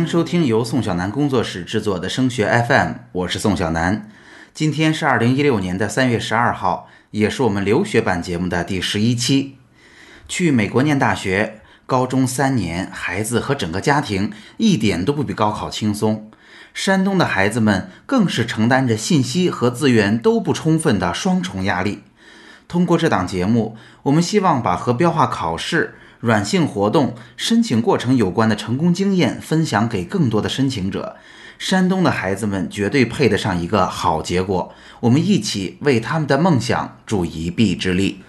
欢迎收听由宋小南工作室制作的升学 FM，我是宋小南。今天是二零一六年的三月十二号，也是我们留学版节目的第十一期。去美国念大学，高中三年，孩子和整个家庭一点都不比高考轻松。山东的孩子们更是承担着信息和资源都不充分的双重压力。通过这档节目，我们希望把和标化考试。软性活动申请过程有关的成功经验分享给更多的申请者。山东的孩子们绝对配得上一个好结果，我们一起为他们的梦想助一臂之力。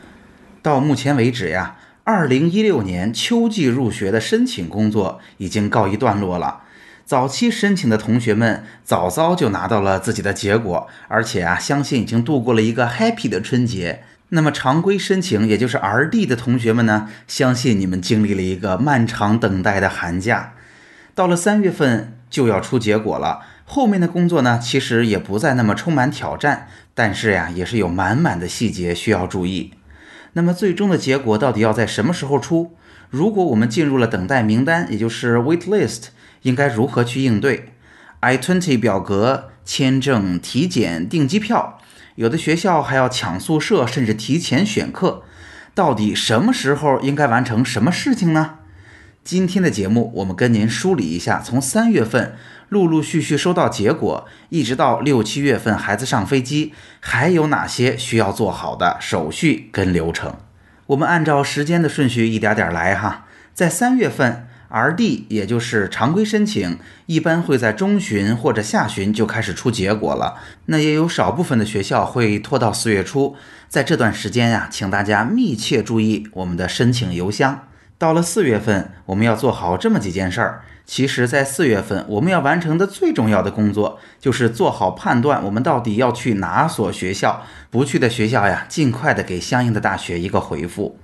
到目前为止呀，二零一六年秋季入学的申请工作已经告一段落了。早期申请的同学们早早就拿到了自己的结果，而且啊，相信已经度过了一个 happy 的春节。那么常规申请，也就是 R.D. 的同学们呢，相信你们经历了一个漫长等待的寒假。到了三月份就要出结果了，后面的工作呢，其实也不再那么充满挑战，但是呀，也是有满满的细节需要注意。那么最终的结果到底要在什么时候出？如果我们进入了等待名单，也就是 Wait List，应该如何去应对？I-20 表格、签证、体检、订机票。有的学校还要抢宿舍，甚至提前选课。到底什么时候应该完成什么事情呢？今天的节目，我们跟您梳理一下，从三月份陆陆续续收到结果，一直到六七月份孩子上飞机，还有哪些需要做好的手续跟流程？我们按照时间的顺序一点点来哈。在三月份。R.D. 也就是常规申请，一般会在中旬或者下旬就开始出结果了。那也有少部分的学校会拖到四月初，在这段时间呀，请大家密切注意我们的申请邮箱。到了四月份，我们要做好这么几件事儿。其实，在四月份，我们要完成的最重要的工作就是做好判断，我们到底要去哪所学校。不去的学校呀，尽快的给相应的大学一个回复。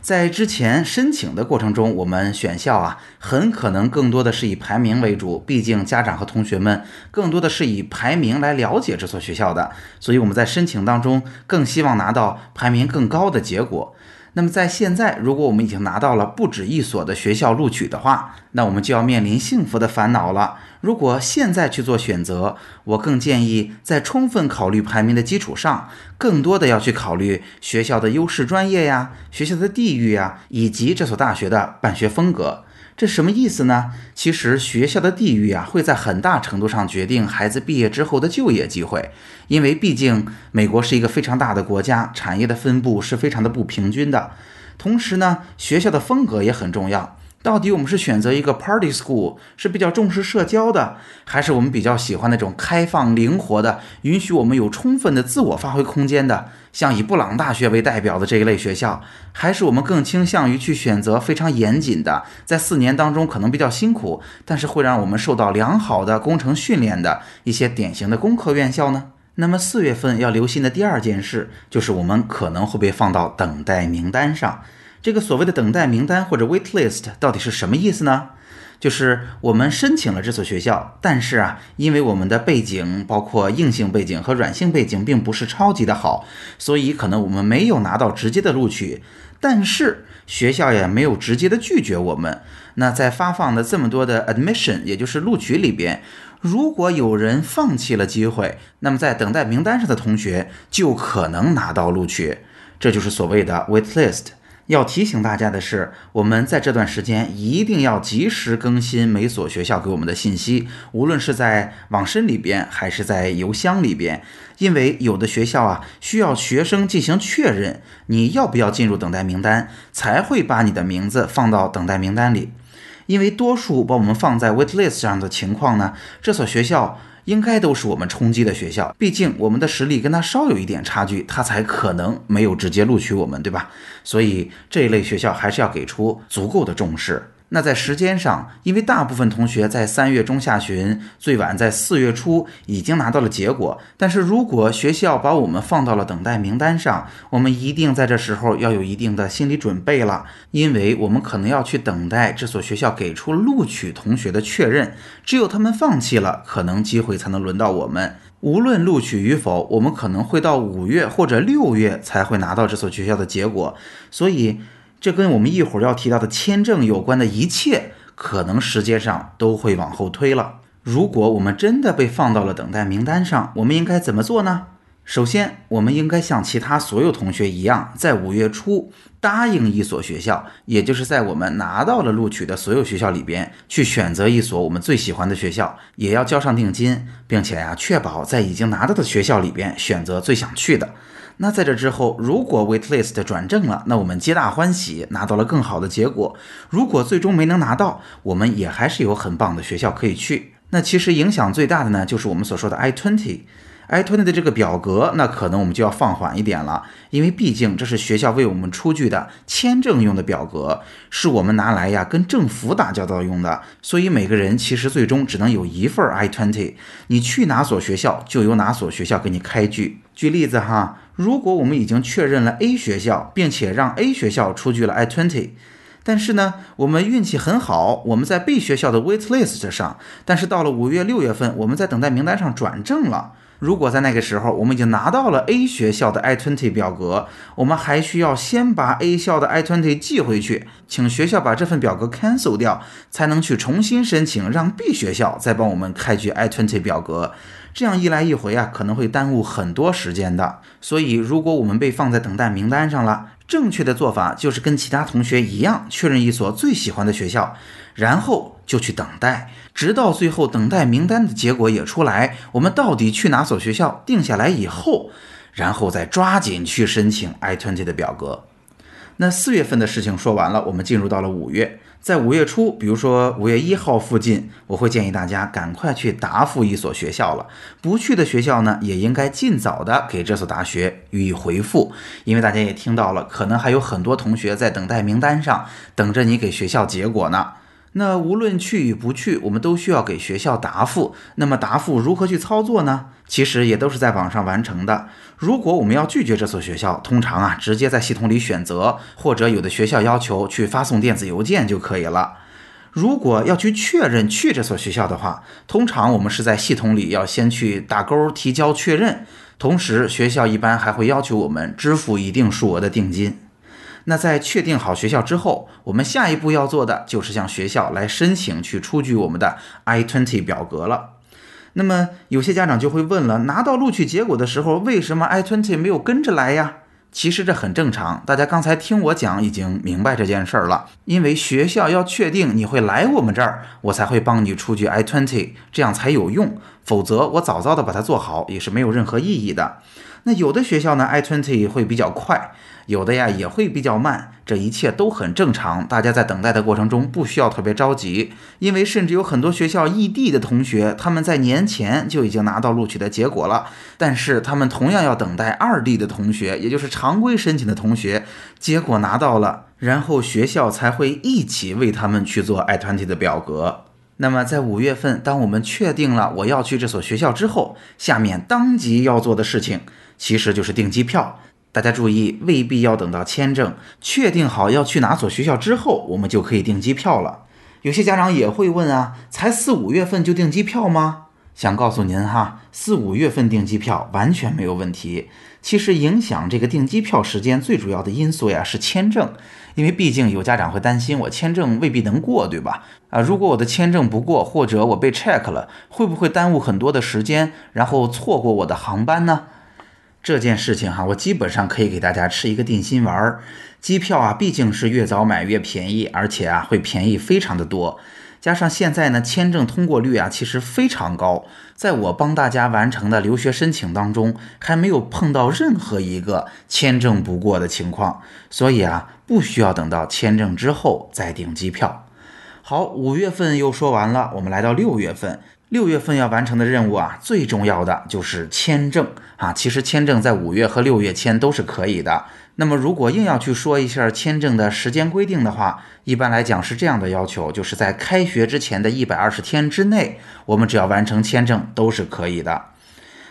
在之前申请的过程中，我们选校啊，很可能更多的是以排名为主。毕竟家长和同学们更多的是以排名来了解这所学校的，所以我们在申请当中更希望拿到排名更高的结果。那么在现在，如果我们已经拿到了不止一所的学校录取的话，那我们就要面临幸福的烦恼了。如果现在去做选择，我更建议在充分考虑排名的基础上，更多的要去考虑学校的优势专业呀、学校的地域呀，以及这所大学的办学风格。这什么意思呢？其实学校的地域啊，会在很大程度上决定孩子毕业之后的就业机会，因为毕竟美国是一个非常大的国家，产业的分布是非常的不平均的。同时呢，学校的风格也很重要。到底我们是选择一个 party school 是比较重视社交的，还是我们比较喜欢那种开放灵活的，允许我们有充分的自我发挥空间的，像以布朗大学为代表的这一类学校，还是我们更倾向于去选择非常严谨的，在四年当中可能比较辛苦，但是会让我们受到良好的工程训练的一些典型的工科院校呢？那么四月份要留心的第二件事，就是我们可能会被放到等待名单上。这个所谓的等待名单或者 wait list 到底是什么意思呢？就是我们申请了这所学校，但是啊，因为我们的背景，包括硬性背景和软性背景，并不是超级的好，所以可能我们没有拿到直接的录取，但是学校也没有直接的拒绝我们。那在发放的这么多的 admission，也就是录取里边，如果有人放弃了机会，那么在等待名单上的同学就可能拿到录取，这就是所谓的 wait list。要提醒大家的是，我们在这段时间一定要及时更新每所学校给我们的信息，无论是在网申里边还是在邮箱里边，因为有的学校啊需要学生进行确认你要不要进入等待名单，才会把你的名字放到等待名单里。因为多数把我们放在 wait list 上的情况呢，这所学校。应该都是我们冲击的学校，毕竟我们的实力跟他稍有一点差距，他才可能没有直接录取我们，对吧？所以这一类学校还是要给出足够的重视。那在时间上，因为大部分同学在三月中下旬，最晚在四月初已经拿到了结果。但是如果学校把我们放到了等待名单上，我们一定在这时候要有一定的心理准备了，因为我们可能要去等待这所学校给出录取同学的确认。只有他们放弃了，可能机会才能轮到我们。无论录取与否，我们可能会到五月或者六月才会拿到这所学校的结果。所以。这跟我们一会儿要提到的签证有关的一切，可能时间上都会往后推了。如果我们真的被放到了等待名单上，我们应该怎么做呢？首先，我们应该像其他所有同学一样，在五月初答应一所学校，也就是在我们拿到了录取的所有学校里边，去选择一所我们最喜欢的学校，也要交上定金，并且呀，确保在已经拿到的学校里边选择最想去的。那在这之后，如果 waitlist 转正了，那我们皆大欢喜，拿到了更好的结果。如果最终没能拿到，我们也还是有很棒的学校可以去。那其实影响最大的呢，就是我们所说的 I twenty。I twenty 的这个表格，那可能我们就要放缓一点了，因为毕竟这是学校为我们出具的签证用的表格，是我们拿来呀跟政府打交道用的，所以每个人其实最终只能有一份 i twenty，你去哪所学校就由哪所学校给你开具。举例子哈，如果我们已经确认了 A 学校，并且让 A 学校出具了 i twenty，但是呢，我们运气很好，我们在 B 学校的 waitlist 上，但是到了五月六月份，我们在等待名单上转正了。如果在那个时候我们已经拿到了 A 学校的 I-20 表格，我们还需要先把 A 校的 I-20 寄回去，请学校把这份表格 cancel 掉，才能去重新申请，让 B 学校再帮我们开具 I-20 表格。这样一来一回啊，可能会耽误很多时间的。所以，如果我们被放在等待名单上了，正确的做法就是跟其他同学一样，确认一所最喜欢的学校，然后就去等待。直到最后等待名单的结果也出来，我们到底去哪所学校定下来以后，然后再抓紧去申请 I-20 的表格。那四月份的事情说完了，我们进入到了五月。在五月初，比如说五月一号附近，我会建议大家赶快去答复一所学校了。不去的学校呢，也应该尽早的给这所大学予以回复，因为大家也听到了，可能还有很多同学在等待名单上，等着你给学校结果呢。那无论去与不去，我们都需要给学校答复。那么答复如何去操作呢？其实也都是在网上完成的。如果我们要拒绝这所学校，通常啊直接在系统里选择，或者有的学校要求去发送电子邮件就可以了。如果要去确认去这所学校的话，通常我们是在系统里要先去打勾提交确认，同时学校一般还会要求我们支付一定数额的定金。那在确定好学校之后，我们下一步要做的就是向学校来申请去出具我们的 I-20 表格了。那么有些家长就会问了，拿到录取结果的时候，为什么 I-20 没有跟着来呀？其实这很正常，大家刚才听我讲已经明白这件事儿了。因为学校要确定你会来我们这儿，我才会帮你出具 I-20，这样才有用。否则我早早的把它做好也是没有任何意义的。那有的学校呢，i twenty 会比较快。有的呀也会比较慢，这一切都很正常。大家在等待的过程中不需要特别着急，因为甚至有很多学校异地的同学，他们在年前就已经拿到录取的结果了，但是他们同样要等待二地的同学，也就是常规申请的同学，结果拿到了，然后学校才会一起为他们去做 i twenty 的表格。那么在五月份，当我们确定了我要去这所学校之后，下面当即要做的事情其实就是订机票。大家注意，未必要等到签证确定好要去哪所学校之后，我们就可以订机票了。有些家长也会问啊，才四五月份就订机票吗？想告诉您哈，四五月份订机票完全没有问题。其实影响这个订机票时间最主要的因素呀是签证，因为毕竟有家长会担心我签证未必能过，对吧？啊，如果我的签证不过，或者我被 check 了，会不会耽误很多的时间，然后错过我的航班呢？这件事情哈，我基本上可以给大家吃一个定心丸儿。机票啊，毕竟是越早买越便宜，而且啊会便宜非常的多。加上现在呢，签证通过率啊其实非常高，在我帮大家完成的留学申请当中，还没有碰到任何一个签证不过的情况。所以啊，不需要等到签证之后再订机票。好，五月份又说完了，我们来到六月份。六月份要完成的任务啊，最重要的就是签证啊。其实签证在五月和六月签都是可以的。那么如果硬要去说一下签证的时间规定的话，一般来讲是这样的要求：就是在开学之前的一百二十天之内，我们只要完成签证都是可以的。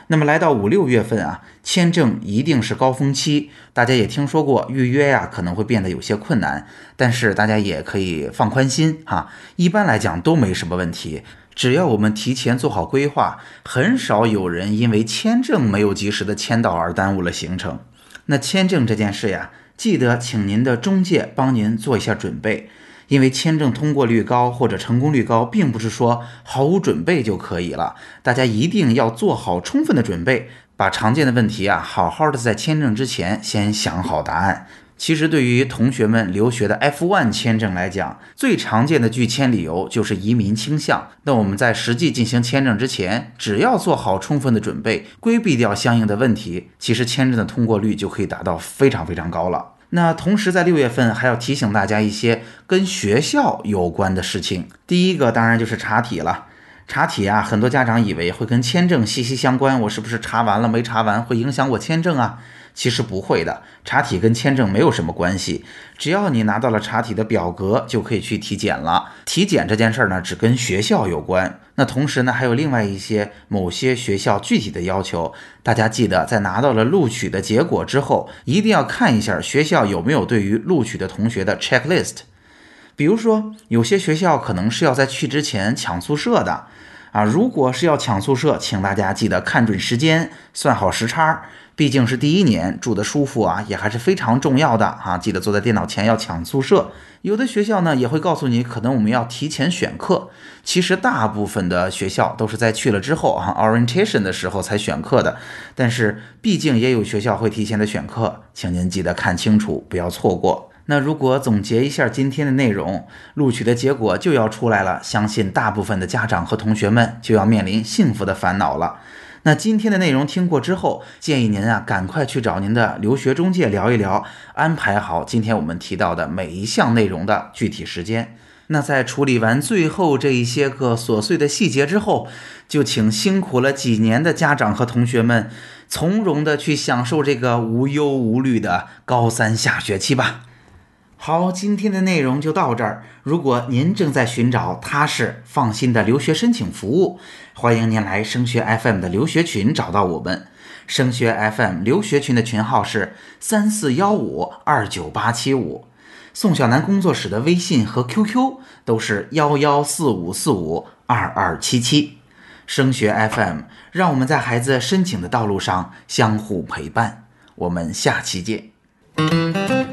那么来到五六月份啊，签证一定是高峰期，大家也听说过预约呀可能会变得有些困难，但是大家也可以放宽心哈，一般来讲都没什么问题。只要我们提前做好规划，很少有人因为签证没有及时的签到而耽误了行程。那签证这件事呀，记得请您的中介帮您做一下准备，因为签证通过率高或者成功率高，并不是说毫无准备就可以了。大家一定要做好充分的准备，把常见的问题啊，好好的在签证之前先想好答案。其实，对于同学们留学的 F1 签证来讲，最常见的拒签理由就是移民倾向。那我们在实际进行签证之前，只要做好充分的准备，规避掉相应的问题，其实签证的通过率就可以达到非常非常高了。那同时，在六月份还要提醒大家一些跟学校有关的事情。第一个当然就是查体了。查体啊，很多家长以为会跟签证息息相关，我是不是查完了没查完会影响我签证啊？其实不会的，查体跟签证没有什么关系。只要你拿到了查体的表格，就可以去体检了。体检这件事儿呢，只跟学校有关。那同时呢，还有另外一些某些学校具体的要求。大家记得，在拿到了录取的结果之后，一定要看一下学校有没有对于录取的同学的 checklist。比如说，有些学校可能是要在去之前抢宿舍的。啊，如果是要抢宿舍，请大家记得看准时间，算好时差。毕竟是第一年，住的舒服啊，也还是非常重要的哈。记得坐在电脑前要抢宿舍。有的学校呢也会告诉你，可能我们要提前选课。其实大部分的学校都是在去了之后啊，orientation 的时候才选课的。但是毕竟也有学校会提前的选课，请您记得看清楚，不要错过。那如果总结一下今天的内容，录取的结果就要出来了，相信大部分的家长和同学们就要面临幸福的烦恼了。那今天的内容听过之后，建议您啊赶快去找您的留学中介聊一聊，安排好今天我们提到的每一项内容的具体时间。那在处理完最后这一些个琐碎的细节之后，就请辛苦了几年的家长和同学们，从容的去享受这个无忧无虑的高三下学期吧。好，今天的内容就到这儿。如果您正在寻找踏实放心的留学申请服务，欢迎您来升学 FM 的留学群找到我们。升学 FM 留学群的群号是三四幺五二九八七五，宋小南工作室的微信和 QQ 都是幺幺四五四五二二七七。升学 FM，让我们在孩子申请的道路上相互陪伴。我们下期见。